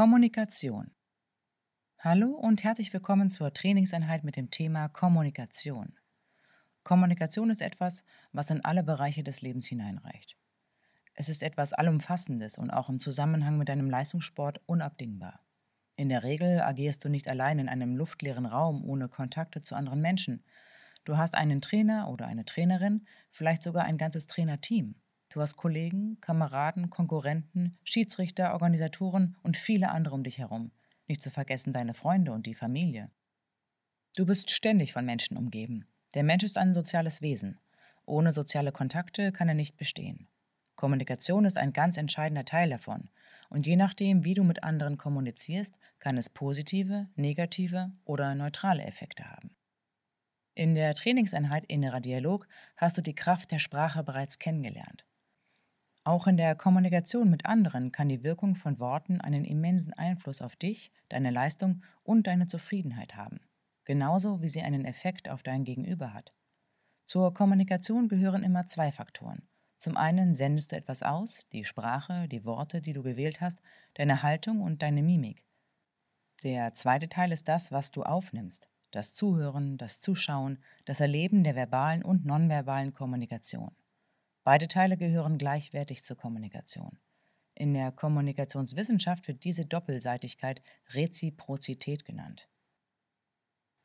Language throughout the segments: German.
Kommunikation Hallo und herzlich willkommen zur Trainingseinheit mit dem Thema Kommunikation. Kommunikation ist etwas, was in alle Bereiche des Lebens hineinreicht. Es ist etwas Allumfassendes und auch im Zusammenhang mit deinem Leistungssport unabdingbar. In der Regel agierst du nicht allein in einem luftleeren Raum ohne Kontakte zu anderen Menschen. Du hast einen Trainer oder eine Trainerin, vielleicht sogar ein ganzes Trainerteam. Du hast Kollegen, Kameraden, Konkurrenten, Schiedsrichter, Organisatoren und viele andere um dich herum nicht zu vergessen deine Freunde und die Familie. Du bist ständig von Menschen umgeben. Der Mensch ist ein soziales Wesen. Ohne soziale Kontakte kann er nicht bestehen. Kommunikation ist ein ganz entscheidender Teil davon. Und je nachdem, wie du mit anderen kommunizierst, kann es positive, negative oder neutrale Effekte haben. In der Trainingseinheit Innerer Dialog hast du die Kraft der Sprache bereits kennengelernt. Auch in der Kommunikation mit anderen kann die Wirkung von Worten einen immensen Einfluss auf dich, deine Leistung und deine Zufriedenheit haben, genauso wie sie einen Effekt auf dein Gegenüber hat. Zur Kommunikation gehören immer zwei Faktoren. Zum einen sendest du etwas aus, die Sprache, die Worte, die du gewählt hast, deine Haltung und deine Mimik. Der zweite Teil ist das, was du aufnimmst, das Zuhören, das Zuschauen, das Erleben der verbalen und nonverbalen Kommunikation. Beide Teile gehören gleichwertig zur Kommunikation. In der Kommunikationswissenschaft wird diese Doppelseitigkeit Reziprozität genannt.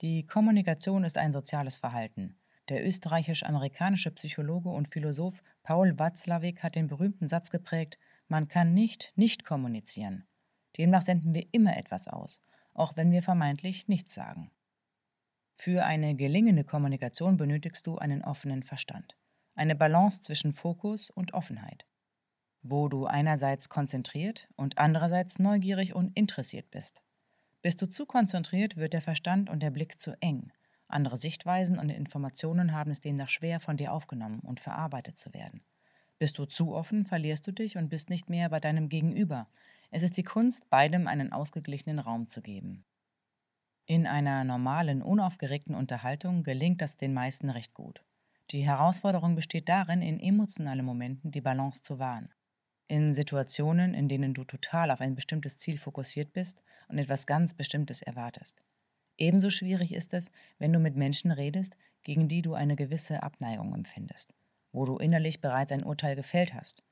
Die Kommunikation ist ein soziales Verhalten. Der österreichisch-amerikanische Psychologe und Philosoph Paul Watzlawick hat den berühmten Satz geprägt: Man kann nicht nicht kommunizieren. Demnach senden wir immer etwas aus, auch wenn wir vermeintlich nichts sagen. Für eine gelingende Kommunikation benötigst du einen offenen Verstand eine Balance zwischen Fokus und Offenheit, wo du einerseits konzentriert und andererseits neugierig und interessiert bist. Bist du zu konzentriert, wird der Verstand und der Blick zu eng. Andere Sichtweisen und Informationen haben es demnach schwer, von dir aufgenommen und verarbeitet zu werden. Bist du zu offen, verlierst du dich und bist nicht mehr bei deinem Gegenüber. Es ist die Kunst, beidem einen ausgeglichenen Raum zu geben. In einer normalen, unaufgeregten Unterhaltung gelingt das den meisten recht gut. Die Herausforderung besteht darin, in emotionalen Momenten die Balance zu wahren. In Situationen, in denen du total auf ein bestimmtes Ziel fokussiert bist und etwas ganz Bestimmtes erwartest. Ebenso schwierig ist es, wenn du mit Menschen redest, gegen die du eine gewisse Abneigung empfindest, wo du innerlich bereits ein Urteil gefällt hast.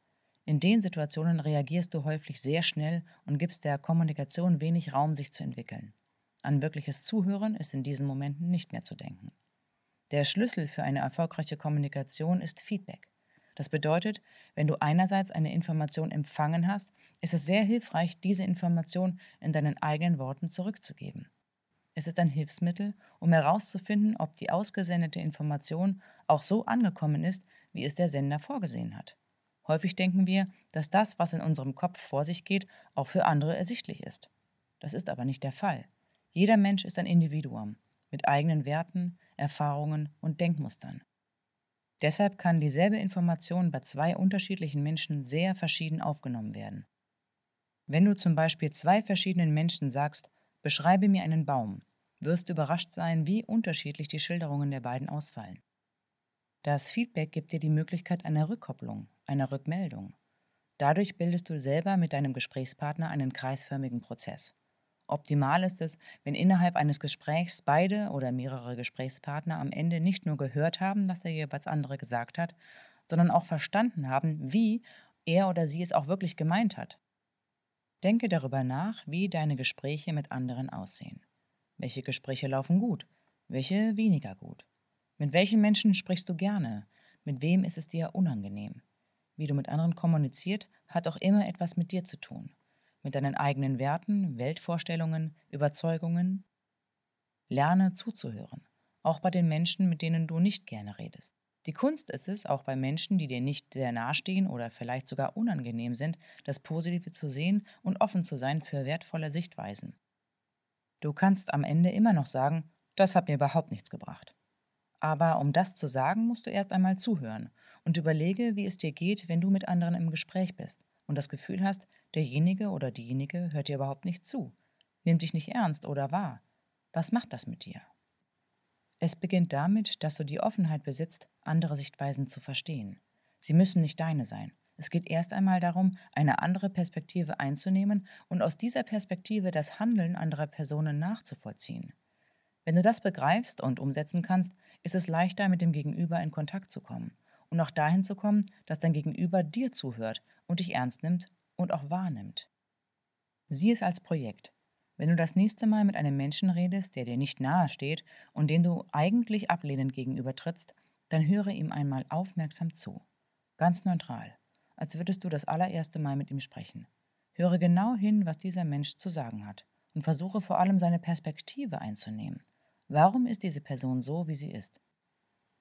In den Situationen reagierst du häufig sehr schnell und gibst der Kommunikation wenig Raum, sich zu entwickeln. An wirkliches Zuhören ist in diesen Momenten nicht mehr zu denken. Der Schlüssel für eine erfolgreiche Kommunikation ist Feedback. Das bedeutet, wenn du einerseits eine Information empfangen hast, ist es sehr hilfreich, diese Information in deinen eigenen Worten zurückzugeben. Es ist ein Hilfsmittel, um herauszufinden, ob die ausgesendete Information auch so angekommen ist, wie es der Sender vorgesehen hat. Häufig denken wir, dass das, was in unserem Kopf vor sich geht, auch für andere ersichtlich ist. Das ist aber nicht der Fall. Jeder Mensch ist ein Individuum mit eigenen Werten, Erfahrungen und Denkmustern. Deshalb kann dieselbe Information bei zwei unterschiedlichen Menschen sehr verschieden aufgenommen werden. Wenn du zum Beispiel zwei verschiedenen Menschen sagst, beschreibe mir einen Baum, wirst du überrascht sein, wie unterschiedlich die Schilderungen der beiden ausfallen. Das Feedback gibt dir die Möglichkeit einer Rückkopplung, einer Rückmeldung. Dadurch bildest du selber mit deinem Gesprächspartner einen kreisförmigen Prozess. Optimal ist es, wenn innerhalb eines Gesprächs beide oder mehrere Gesprächspartner am Ende nicht nur gehört haben, was der jeweils andere gesagt hat, sondern auch verstanden haben, wie er oder sie es auch wirklich gemeint hat. Denke darüber nach, wie deine Gespräche mit anderen aussehen. Welche Gespräche laufen gut, welche weniger gut. Mit welchen Menschen sprichst du gerne, mit wem ist es dir unangenehm. Wie du mit anderen kommuniziert, hat auch immer etwas mit dir zu tun, mit deinen eigenen Werten, Weltvorstellungen, Überzeugungen. Lerne zuzuhören, auch bei den Menschen, mit denen du nicht gerne redest. Die Kunst ist es, auch bei Menschen, die dir nicht sehr nahestehen oder vielleicht sogar unangenehm sind, das Positive zu sehen und offen zu sein für wertvolle Sichtweisen. Du kannst am Ende immer noch sagen, das hat mir überhaupt nichts gebracht. Aber um das zu sagen, musst du erst einmal zuhören und überlege, wie es dir geht, wenn du mit anderen im Gespräch bist und das Gefühl hast, derjenige oder diejenige hört dir überhaupt nicht zu, nimmt dich nicht ernst oder wahr. Was macht das mit dir? Es beginnt damit, dass du die Offenheit besitzt, andere Sichtweisen zu verstehen. Sie müssen nicht deine sein. Es geht erst einmal darum, eine andere Perspektive einzunehmen und aus dieser Perspektive das Handeln anderer Personen nachzuvollziehen. Wenn du das begreifst und umsetzen kannst, ist es leichter, mit dem Gegenüber in Kontakt zu kommen und auch dahin zu kommen, dass dein Gegenüber dir zuhört und dich ernst nimmt und auch wahrnimmt. Sieh es als Projekt. Wenn du das nächste Mal mit einem Menschen redest, der dir nicht nahe steht und den du eigentlich ablehnend gegenübertrittst, dann höre ihm einmal aufmerksam zu. Ganz neutral, als würdest du das allererste Mal mit ihm sprechen. Höre genau hin, was dieser Mensch zu sagen hat und versuche vor allem seine Perspektive einzunehmen. Warum ist diese Person so, wie sie ist?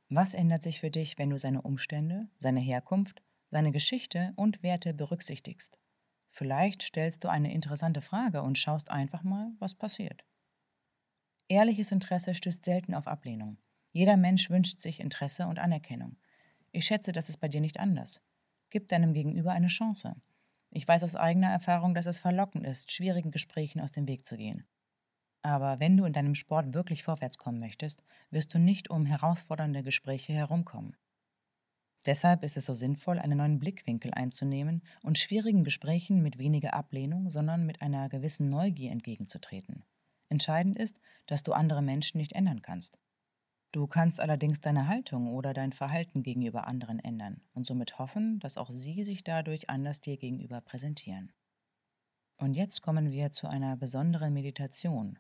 Was ändert sich für dich, wenn du seine Umstände, seine Herkunft, seine Geschichte und Werte berücksichtigst? Vielleicht stellst du eine interessante Frage und schaust einfach mal, was passiert. Ehrliches Interesse stößt selten auf Ablehnung. Jeder Mensch wünscht sich Interesse und Anerkennung. Ich schätze, das ist bei dir nicht anders. Gib deinem Gegenüber eine Chance. Ich weiß aus eigener Erfahrung, dass es verlockend ist, schwierigen Gesprächen aus dem Weg zu gehen. Aber wenn du in deinem Sport wirklich vorwärts kommen möchtest, wirst du nicht um herausfordernde Gespräche herumkommen. Deshalb ist es so sinnvoll, einen neuen Blickwinkel einzunehmen und schwierigen Gesprächen mit weniger Ablehnung, sondern mit einer gewissen Neugier entgegenzutreten. Entscheidend ist, dass du andere Menschen nicht ändern kannst. Du kannst allerdings deine Haltung oder dein Verhalten gegenüber anderen ändern und somit hoffen, dass auch sie sich dadurch anders dir gegenüber präsentieren. Und jetzt kommen wir zu einer besonderen Meditation.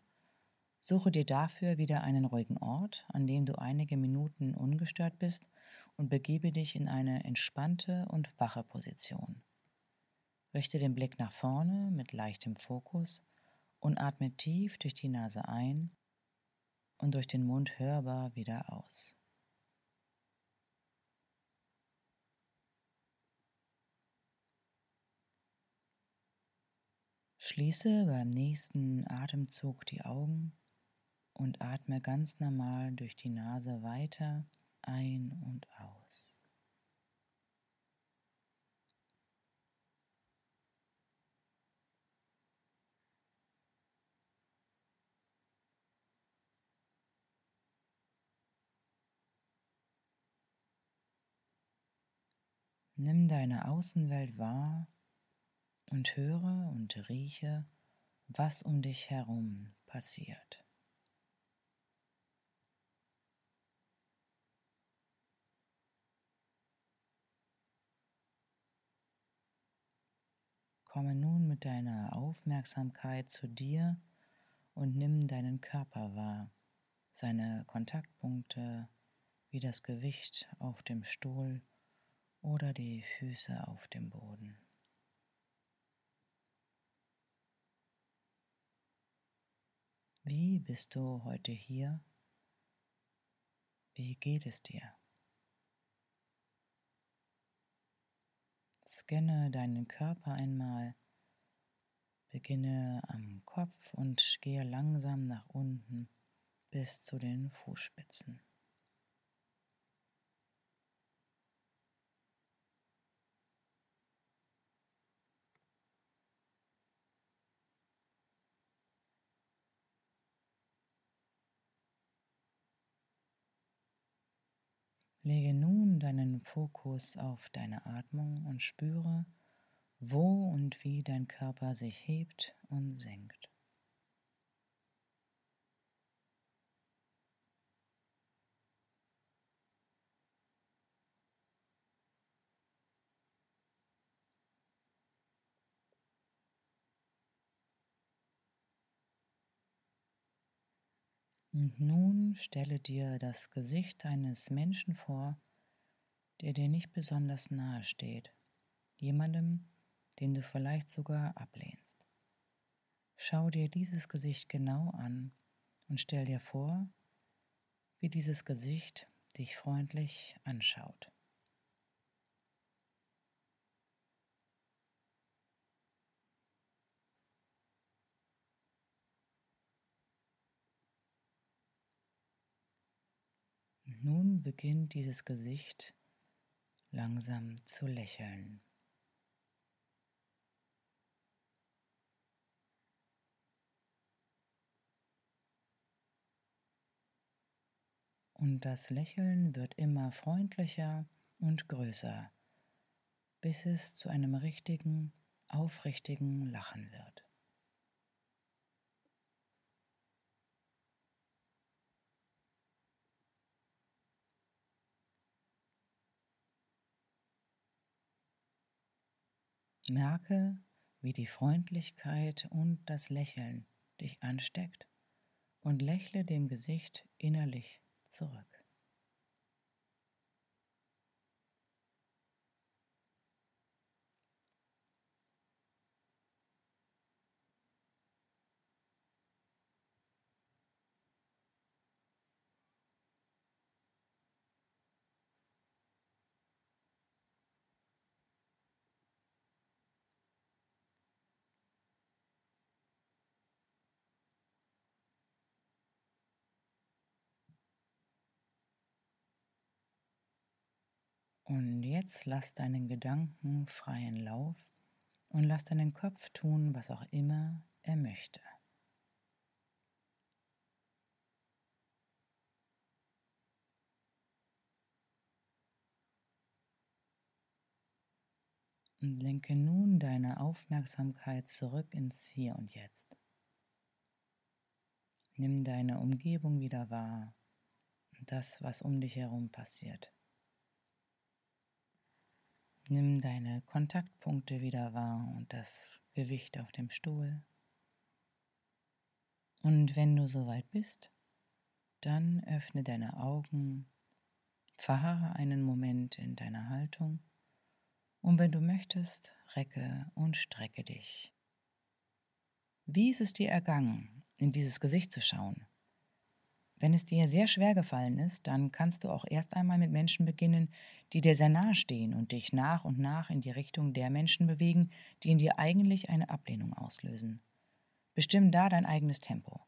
Suche dir dafür wieder einen ruhigen Ort, an dem du einige Minuten ungestört bist und begebe dich in eine entspannte und wache Position. Richte den Blick nach vorne mit leichtem Fokus und atme tief durch die Nase ein und durch den Mund hörbar wieder aus. Schließe beim nächsten Atemzug die Augen und atme ganz normal durch die Nase weiter ein und aus. Nimm deine Außenwelt wahr und höre und rieche, was um dich herum passiert. Komme nun mit deiner Aufmerksamkeit zu dir und nimm deinen Körper wahr, seine Kontaktpunkte wie das Gewicht auf dem Stuhl oder die Füße auf dem Boden. Wie bist du heute hier? Wie geht es dir? Scanne deinen Körper einmal. Beginne am Kopf und gehe langsam nach unten bis zu den Fußspitzen. Lege nun deinen Fokus auf deine Atmung und spüre, wo und wie dein Körper sich hebt und senkt. Und nun stelle dir das Gesicht eines Menschen vor, der dir nicht besonders nahe steht, jemandem, den du vielleicht sogar ablehnst. Schau dir dieses Gesicht genau an und stell dir vor, wie dieses Gesicht dich freundlich anschaut. Nun beginnt dieses Gesicht langsam zu lächeln. Und das Lächeln wird immer freundlicher und größer, bis es zu einem richtigen, aufrichtigen Lachen wird. Merke, wie die Freundlichkeit und das Lächeln dich ansteckt und lächle dem Gesicht innerlich zurück. Und jetzt lass deinen Gedanken freien Lauf und lass deinen Kopf tun, was auch immer er möchte. Und lenke nun deine Aufmerksamkeit zurück ins Hier und Jetzt. Nimm deine Umgebung wieder wahr und das, was um dich herum passiert. Nimm deine Kontaktpunkte wieder wahr und das Gewicht auf dem Stuhl. Und wenn du soweit bist, dann öffne deine Augen, verharre einen Moment in deiner Haltung und wenn du möchtest, recke und strecke dich. Wie ist es dir ergangen, in dieses Gesicht zu schauen? Wenn es dir sehr schwer gefallen ist, dann kannst du auch erst einmal mit Menschen beginnen, die dir sehr nahe stehen und dich nach und nach in die Richtung der Menschen bewegen, die in dir eigentlich eine Ablehnung auslösen. Bestimm da dein eigenes Tempo.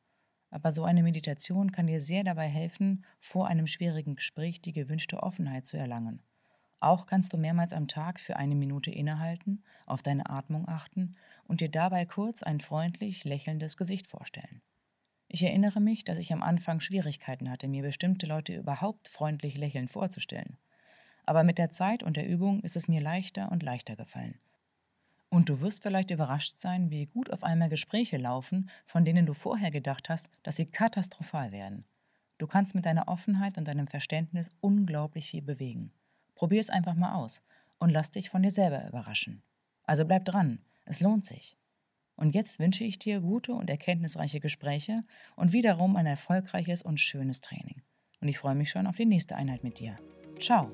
Aber so eine Meditation kann dir sehr dabei helfen, vor einem schwierigen Gespräch die gewünschte Offenheit zu erlangen. Auch kannst du mehrmals am Tag für eine Minute innehalten, auf deine Atmung achten und dir dabei kurz ein freundlich lächelndes Gesicht vorstellen. Ich erinnere mich, dass ich am Anfang Schwierigkeiten hatte, mir bestimmte Leute überhaupt freundlich lächelnd vorzustellen. Aber mit der Zeit und der Übung ist es mir leichter und leichter gefallen. Und du wirst vielleicht überrascht sein, wie gut auf einmal Gespräche laufen, von denen du vorher gedacht hast, dass sie katastrophal werden. Du kannst mit deiner Offenheit und deinem Verständnis unglaublich viel bewegen. Probier es einfach mal aus und lass dich von dir selber überraschen. Also bleib dran, es lohnt sich. Und jetzt wünsche ich dir gute und erkenntnisreiche Gespräche und wiederum ein erfolgreiches und schönes Training. Und ich freue mich schon auf die nächste Einheit mit dir. Ciao!